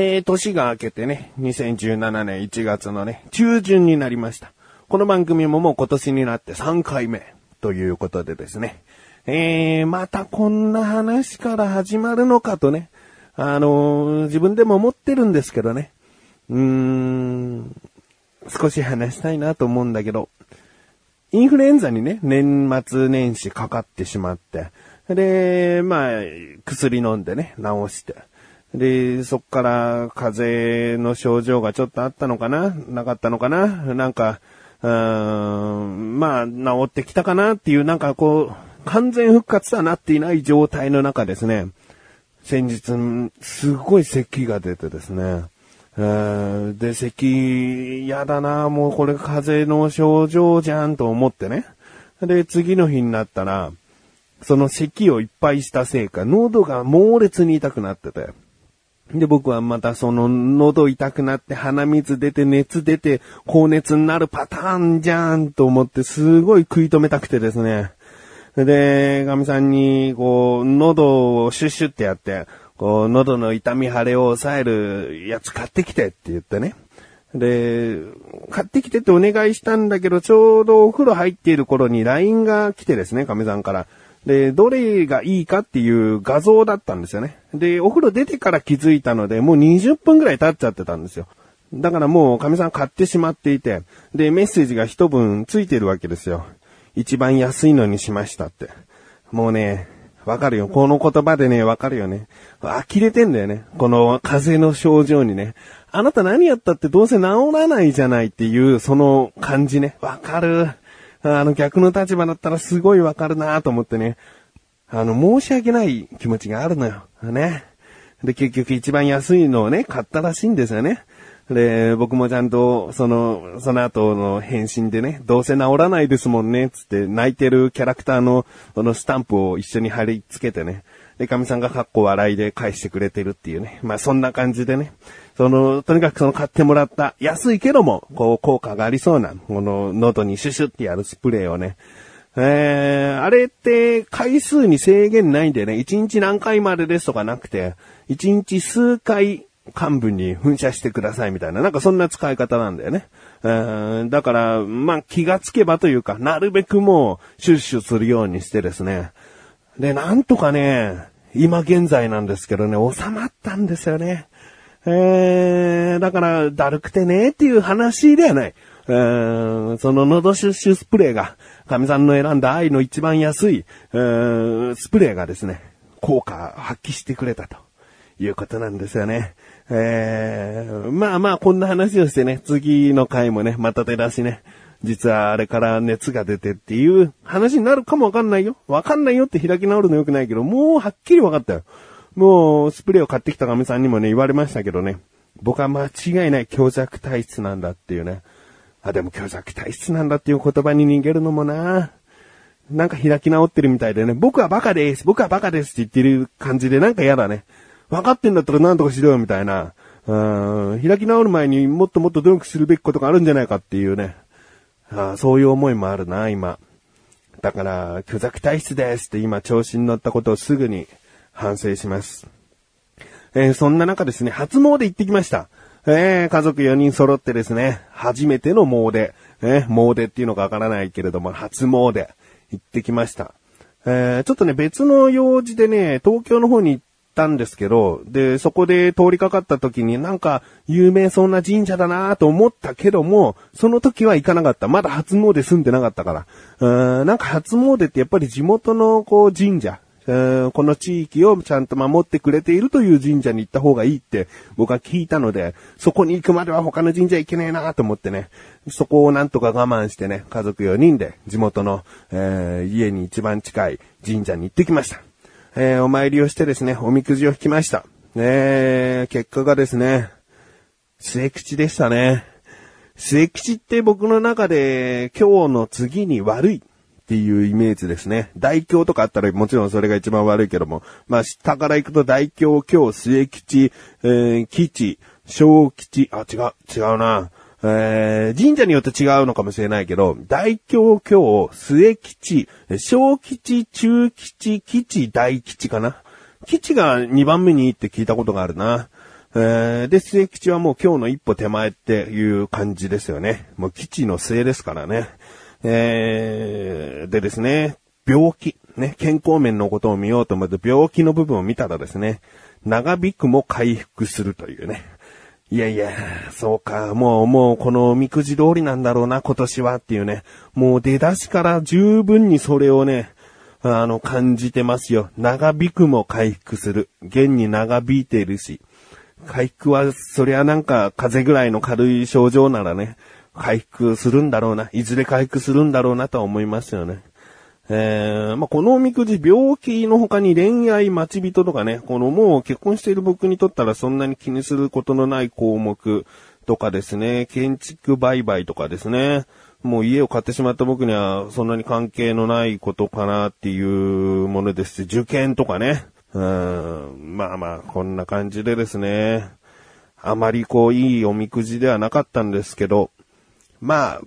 えー、年が明けてね、2017年1月のね、中旬になりました。この番組ももう今年になって3回目ということでですね。えー、またこんな話から始まるのかとね、あのー、自分でも思ってるんですけどね。うーん、少し話したいなと思うんだけど、インフルエンザにね、年末年始かかってしまって、で、まあ、薬飲んでね、治して。で、そっから風邪の症状がちょっとあったのかな？なかったのかな？なんか、うーん、まあ、治ってきたかなっていう、なんかこう、完全復活はなっていない状態の中ですね、先日、すごい咳が出てですね、で、咳、やだな、もうこれ風邪の症状じゃんと思ってね。で、次の日になったら、その咳をいっぱいしたせいか、喉が猛烈に痛くなってて。で、僕はまたその喉痛くなって鼻水出て熱出て高熱になるパターンじゃんと思ってすごい食い止めたくてですね。で、ガミさんにこう喉をシュッシュってやって、こう喉の痛み腫れを抑えるやつ買ってきてって言ってね。で、買ってきてってお願いしたんだけど、ちょうどお風呂入っている頃に LINE が来てですね、亀さんから。で、どれがいいかっていう画像だったんですよね。で、お風呂出てから気づいたので、もう20分くらい経っちゃってたんですよ。だからもう、神さん買ってしまっていて、で、メッセージが一文ついてるわけですよ。一番安いのにしましたって。もうね、わかるよ。この言葉でね、わかるよね。呆れてんだよね。この風邪の症状にね。あなた何やったってどうせ治らないじゃないっていう、その感じね。わかる。あの逆の立場だったらすごいわかるなと思ってね。あの、申し訳ない気持ちがあるのよ。ね。で、結局一番安いのをね、買ったらしいんですよね。で、僕もちゃんと、その、その後の返信でね、どうせ治らないですもんね、つって泣いてるキャラクターの、そのスタンプを一緒に貼り付けてね。で、神さんがかっこ笑いで返してくれてるっていうね。まあそんな感じでね。その、とにかくその買ってもらった、安いけども、こう、効果がありそうな、この、喉にシュシュってやるスプレーをね、えー、あれって回数に制限ないんでね、1日何回までですとかなくて、1日数回幹部に噴射してくださいみたいな、なんかそんな使い方なんだよね。えー、だから、まあ、気がつけばというか、なるべくもう、シュッシュするようにしてですね。で、なんとかね、今現在なんですけどね、収まったんですよね。えー、だから、だるくてねっていう話ではない。えー、その喉シュッシュスプレーが、神さんの選んだ愛の一番安い、えー、スプレーがですね、効果発揮してくれたということなんですよね。えー、まあまあこんな話をしてね、次の回もね、また出だしね、実はあれから熱が出てっていう話になるかもわかんないよ。わかんないよって開き直るのよくないけど、もうはっきりわかったよ。もう、スプレーを買ってきた神さんにもね、言われましたけどね。僕は間違いない強弱体質なんだっていうね。あ、でも強弱体質なんだっていう言葉に逃げるのもななんか開き直ってるみたいでね、僕はバカです、僕はバカですって言ってる感じでなんか嫌だね。分かってんだったら何とかしろよみたいな。うん、開き直る前にもっともっと努力するべきことがあるんじゃないかっていうね。あそういう思いもあるな、今。だから、虚弱体質ですって今調子に乗ったことをすぐに反省します。えー、そんな中ですね、初詣行ってきました。えー、家族4人揃ってですね、初めての詣、えー、詣っていうのかわからないけれども、初詣行ってきました。えー、ちょっとね、別の用事でね、東京の方に行ったんですけど、で、そこで通りかかった時になんか有名そうな神社だなと思ったけども、その時は行かなかった。まだ初詣住んでなかったから。うん、なんか初詣ってやっぱり地元のこう神社、この地域をちゃんと守ってくれているという神社に行った方がいいって僕は聞いたので、そこに行くまでは他の神社行けねえなと思ってね、そこをなんとか我慢してね、家族4人で地元の、えー、家に一番近い神社に行ってきました。えー、お参りをしてですね、おみくじを引きました。え結果がですね、末吉でしたね。末吉って僕の中で今日の次に悪いっていうイメージですね。大凶とかあったらもちろんそれが一番悪いけども、まあ下から行くと大凶、今日、末吉、えー、吉、小吉、あ、違う、違うな。えー、神社によって違うのかもしれないけど、大凶今日、末吉、小吉、中吉、吉、大吉かな？吉が2番目にいいって聞いたことがあるな。えー、で、末吉はもう今日の一歩手前っていう感じですよね。もう基地の末ですからね。えー、でですね、病気、ね、健康面のことを見ようと思って病気の部分を見たらですね、長引くも回復するというね。いやいや、そうか、もう、もう、このおみくじ通りなんだろうな、今年はっていうね。もう出だしから十分にそれをね、あの、感じてますよ。長引くも回復する。現に長引いているし。回復は、そりゃなんか、風邪ぐらいの軽い症状ならね、回復するんだろうな。いずれ回復するんだろうなとは思いますよね。えー、まあ、このおみくじ、病気の他に恋愛、待ち人とかね、このもう結婚している僕にとったらそんなに気にすることのない項目とかですね、建築売買とかですね、もう家を買ってしまった僕にはそんなに関係のないことかなっていうものですし、受験とかね、うん、まあまあ、こんな感じでですね、あまりこういいおみくじではなかったんですけど、まあ、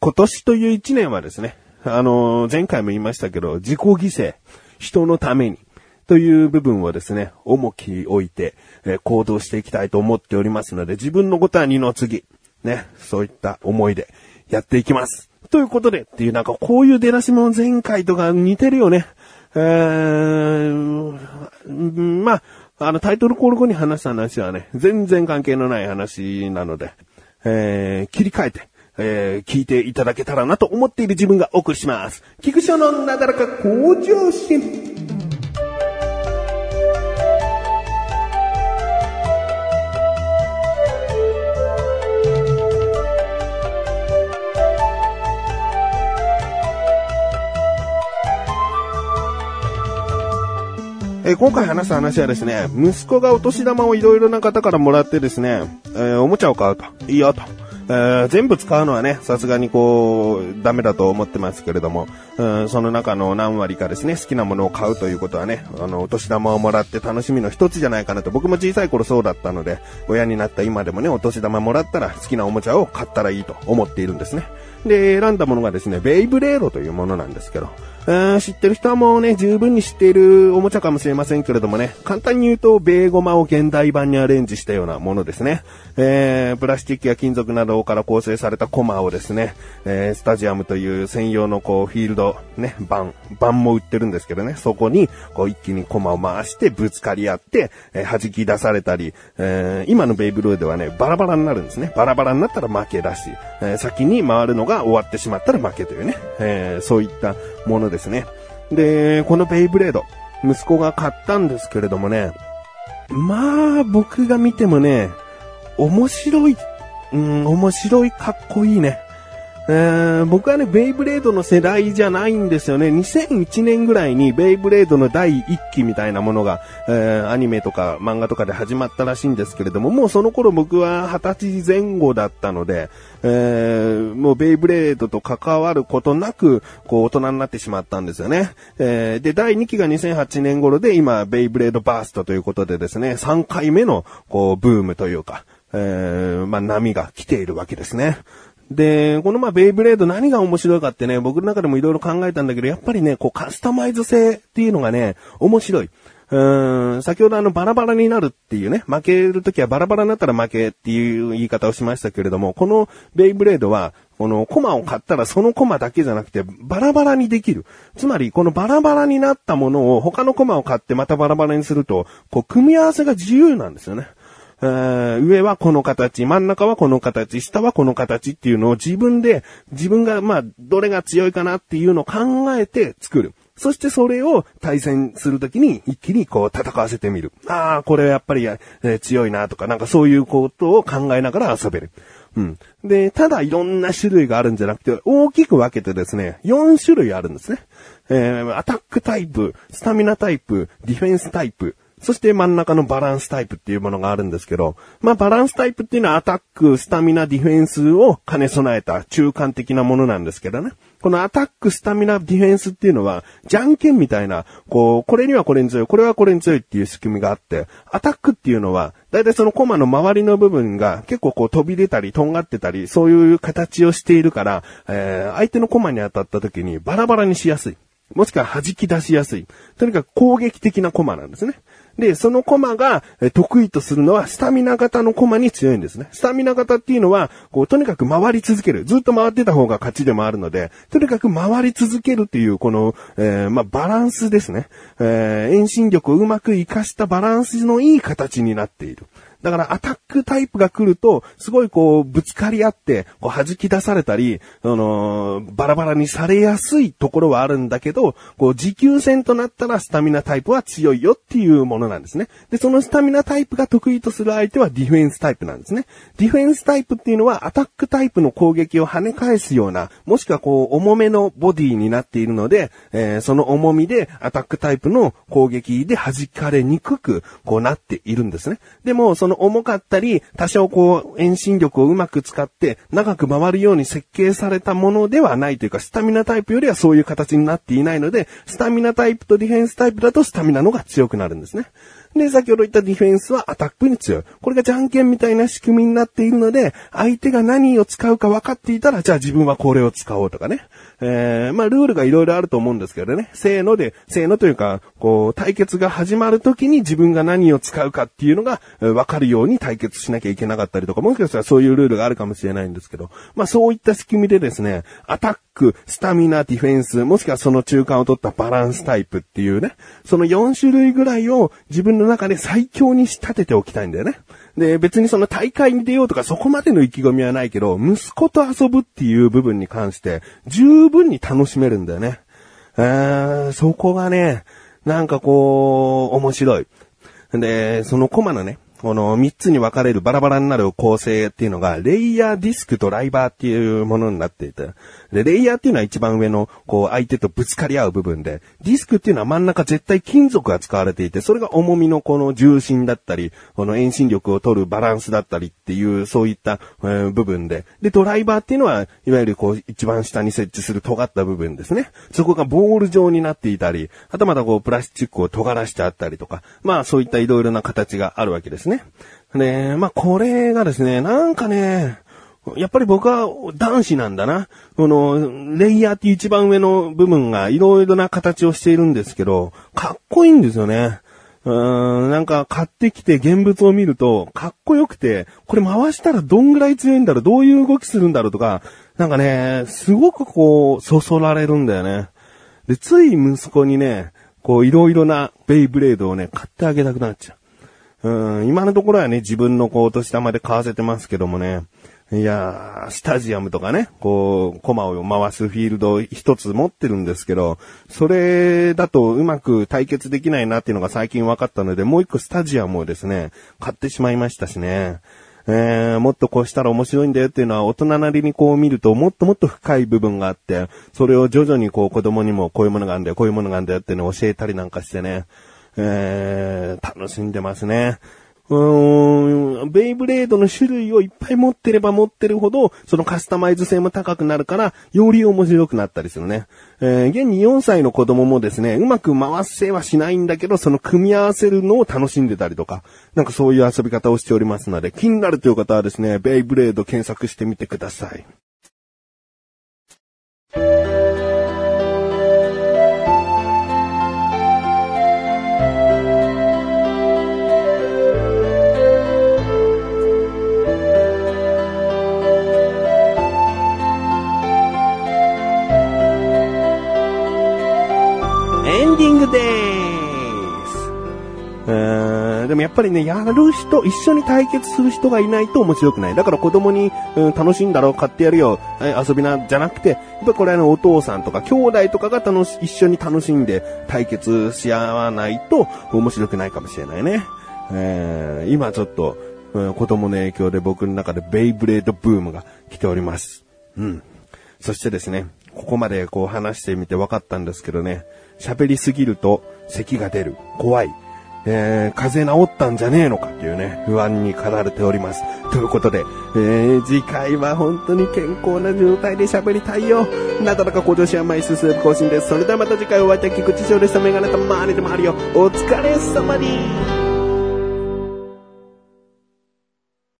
今年という一年はですね、あの、前回も言いましたけど、自己犠牲、人のために、という部分をですね、重き置いて、えー、行動していきたいと思っておりますので、自分のことは二の次、ね、そういった思いでやっていきます。ということで、っていうなんかこういう出だしも前回とか似てるよね。えー、まあ、あのタイトルコール後に話した話はね、全然関係のない話なので、えー、切り替えて、えー、聞いていただけたらなと思っている自分がお送りします。菊池のなだらか向上心。えー、今回話す話はですね、息子がお年玉をいろいろな方からもらってですね、えー、おもちゃを買うと。いいよと。全部使うのはね、さすがにこう、ダメだと思ってますけれども、うん、その中の何割かですね、好きなものを買うということはね、あの、お年玉をもらって楽しみの一つじゃないかなと、僕も小さい頃そうだったので、親になった今でもね、お年玉もらったら好きなおもちゃを買ったらいいと思っているんですね。で、選んだものがですね、ベイブレードというものなんですけど、知ってる人はもうね、十分に知っているおもちゃかもしれませんけれどもね、簡単に言うと、ベーゴマを現代版にアレンジしたようなものですね。えー、プラスチックや金属などから構成されたコマをですね、えー、スタジアムという専用のこう、フィールド、ね、盤、盤も売ってるんですけどね、そこに、こう一気にコマを回してぶつかり合って、えー、弾き出されたり、えー、今のベイブルーではね、バラバラになるんですね。バラバラになったら負けだし、え、先に回るのが終わってしまったら負けというね、え、そういったものですね。で、このベイブレード、息子が買ったんですけれどもね、まあ、僕が見てもね、面白いっ、うん、面白い、かっこいいね。えー、僕はね、ベイブレードの世代じゃないんですよね。2001年ぐらいにベイブレードの第一期みたいなものが、えー、アニメとか漫画とかで始まったらしいんですけれども、もうその頃僕は20歳前後だったので、えー、もうベイブレードと関わることなく、こう大人になってしまったんですよね。えー、で、第2期が2008年頃で、今、ベイブレードバーストということでですね、3回目の、こう、ブームというか、えー、まあ、波が来ているわけですね。で、このまあベイブレード何が面白いかってね、僕の中でもいろいろ考えたんだけど、やっぱりね、こうカスタマイズ性っていうのがね、面白い。うーん、先ほどあのバラバラになるっていうね、負けるときはバラバラになったら負けっていう言い方をしましたけれども、このベイブレードは、このコマを買ったらそのコマだけじゃなくてバラバラにできる。つまりこのバラバラになったものを他のコマを買ってまたバラバラにすると、こう組み合わせが自由なんですよね。上はこの形、真ん中はこの形、下はこの形っていうのを自分で、自分がまあ、どれが強いかなっていうのを考えて作る。そしてそれを対戦するときに一気にこう戦わせてみる。ああ、これはやっぱり、えー、強いなとか、なんかそういうことを考えながら遊べる。うん。で、ただいろんな種類があるんじゃなくて、大きく分けてですね、4種類あるんですね。えー、アタックタイプ、スタミナタイプ、ディフェンスタイプ、そして真ん中のバランスタイプっていうものがあるんですけど、まあバランスタイプっていうのはアタック、スタミナ、ディフェンスを兼ね備えた中間的なものなんですけどね。このアタック、スタミナ、ディフェンスっていうのは、じゃんけんみたいな、こう、これにはこれに強い、これはこれに強いっていう仕組みがあって、アタックっていうのは、だいたいそのコマの周りの部分が結構こう飛び出たり、とんがってたり、そういう形をしているから、えー、相手のコマに当たった時にバラバラにしやすい。もしくは弾き出しやすい。とにかく攻撃的なコマなんですね。で、そのコマが得意とするのはスタミナ型のコマに強いんですね。スタミナ型っていうのは、こう、とにかく回り続ける。ずっと回ってた方が勝ちでもあるので、とにかく回り続けるっていう、この、えー、まあ、バランスですね。えー、遠心力をうまく活かしたバランスのいい形になっている。だからアタックタイプが来ると、すごいこう、ぶつかり合って、こう弾き出されたり、あのー、バラバラにされやすいところはあるんだけど、こう、持久戦となったらスタミナタイプは強いよっていうものなんですね。で、そのスタミナタイプが得意とする相手はディフェンスタイプなんですね。ディフェンスタイプっていうのはアタックタイプの攻撃を跳ね返すような、もしくはこう、重めのボディになっているので、えー、その重みでアタックタイプの攻撃で弾かれにくく、こうなっているんですね。でも、その重かったり、多少こう、遠心力をうまく使って、長く回るように設計されたものではないというか、スタミナタイプよりはそういう形になっていないので、スタミナタイプとディフェンスタイプだとスタミナのが強くなるんですね。で、先ほど言ったディフェンスはアタックに強い。これがじゃんけんみたいな仕組みになっているので、相手が何を使うか分かっていたら、じゃあ自分はこれを使おうとかね。えー、まあ、ルールがいろいろあると思うんですけどね。せーので、せーのというか、こう、対決が始まるときに自分が何を使うかっていうのが、分かるように対決しなきゃいけなかったりとか、もしかしたらそういうルールがあるかもしれないんですけど、まあ、そういった仕組みでですね、アタック、スタミナ、ディフェンス、もしくはその中間を取ったバランスタイプっていうね、その4種類ぐらいを自分のの中で最強に仕立てておきたいんだよね。で、別にその大会に出ようとかそこまでの意気込みはないけど、息子と遊ぶっていう部分に関して、十分に楽しめるんだよね。えー、そこがね、なんかこう、面白い。で、そのコマのね、この3つに分かれるバラバラになる構成っていうのが、レイヤーディスクとライバーっていうものになっていて、で、レイヤーっていうのは一番上の、こう、相手とぶつかり合う部分で、ディスクっていうのは真ん中絶対金属が使われていて、それが重みのこの重心だったり、この遠心力を取るバランスだったりっていう、そういった、えー、部分で、で、ドライバーっていうのは、いわゆるこう、一番下に設置する尖った部分ですね。そこがボール状になっていたり、はたまたこう、プラスチックを尖らしてあったりとか、まあ、そういったいろいろな形があるわけですね。ねで、まあ、これがですね、なんかね、やっぱり僕は男子なんだな。この、レイヤーっていう一番上の部分がいろいろな形をしているんですけど、かっこいいんですよね。うーん、なんか買ってきて現物を見ると、かっこよくて、これ回したらどんぐらい強いんだろう、どういう動きするんだろうとか、なんかね、すごくこう、そそられるんだよね。で、つい息子にね、こう、いろいろなベイブレードをね、買ってあげたくなっちゃう。うん、今のところはね、自分のこう、年玉で買わせてますけどもね、いやー、スタジアムとかね、こう、コマを回すフィールド一つ持ってるんですけど、それだとうまく対決できないなっていうのが最近分かったので、もう一個スタジアムをですね、買ってしまいましたしね。えー、もっとこうしたら面白いんだよっていうのは大人なりにこう見るともっともっと深い部分があって、それを徐々にこう子供にもこういうものがあるんだよ、こういうものがあるんだよっていうのを教えたりなんかしてね、えー、楽しんでますね。うーん、ベイブレードの種類をいっぱい持ってれば持ってるほど、そのカスタマイズ性も高くなるから、より面白くなったりするね。えー、現に4歳の子供もですね、うまく回せはしないんだけど、その組み合わせるのを楽しんでたりとか、なんかそういう遊び方をしておりますので、気になるという方はですね、ベイブレード検索してみてください。ディングです。え、でもやっぱりね、やる人、一緒に対決する人がいないと面白くない。だから子供に、うん、楽しいんだろう、買ってやるよ、遊びな、じゃなくて、やっぱこれあの、お父さんとか兄弟とかが楽し、一緒に楽しんで対決し合わないと面白くないかもしれないね。えー、今ちょっと、うん、子供の影響で僕の中でベイブレードブームが来ております。うん。そしてですね、ここまでこう話してみて分かったんですけどね、喋りすぎると咳が出る。怖い。えー、風邪治ったんじゃねえのかっていうね、不安に駆られております。ということで、えー、次回は本当に健康な状態で喋りたいよ。なかなか向上心は毎週数更新です。それではまた次回お会いいたい菊池翔でした。メガネとマーネでもあるよ。お疲れ様に